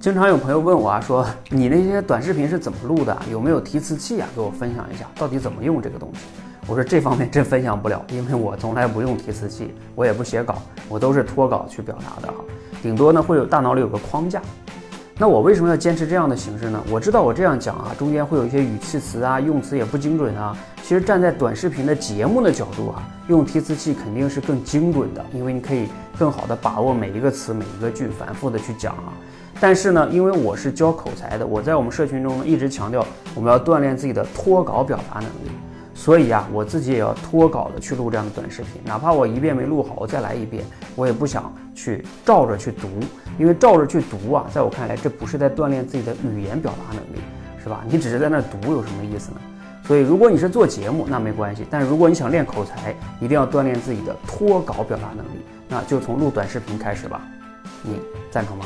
经常有朋友问我啊，说你那些短视频是怎么录的？有没有提词器啊？给我分享一下，到底怎么用这个东西？我说这方面真分享不了，因为我从来不用提词器，我也不写稿，我都是脱稿去表达的哈。顶多呢会有大脑里有个框架。那我为什么要坚持这样的形式呢？我知道我这样讲啊，中间会有一些语气词啊，用词也不精准啊。其实站在短视频的节目的角度啊，用提词器肯定是更精准的，因为你可以更好的把握每一个词、每一个句，反复的去讲啊。但是呢，因为我是教口才的，我在我们社群中呢一直强调我们要锻炼自己的脱稿表达能力，所以啊，我自己也要脱稿的去录这样的短视频，哪怕我一遍没录好，我再来一遍，我也不想去照着去读，因为照着去读啊，在我看来这不是在锻炼自己的语言表达能力，是吧？你只是在那读有什么意思呢？所以如果你是做节目，那没关系，但如果你想练口才，一定要锻炼自己的脱稿表达能力，那就从录短视频开始吧，你赞成吗？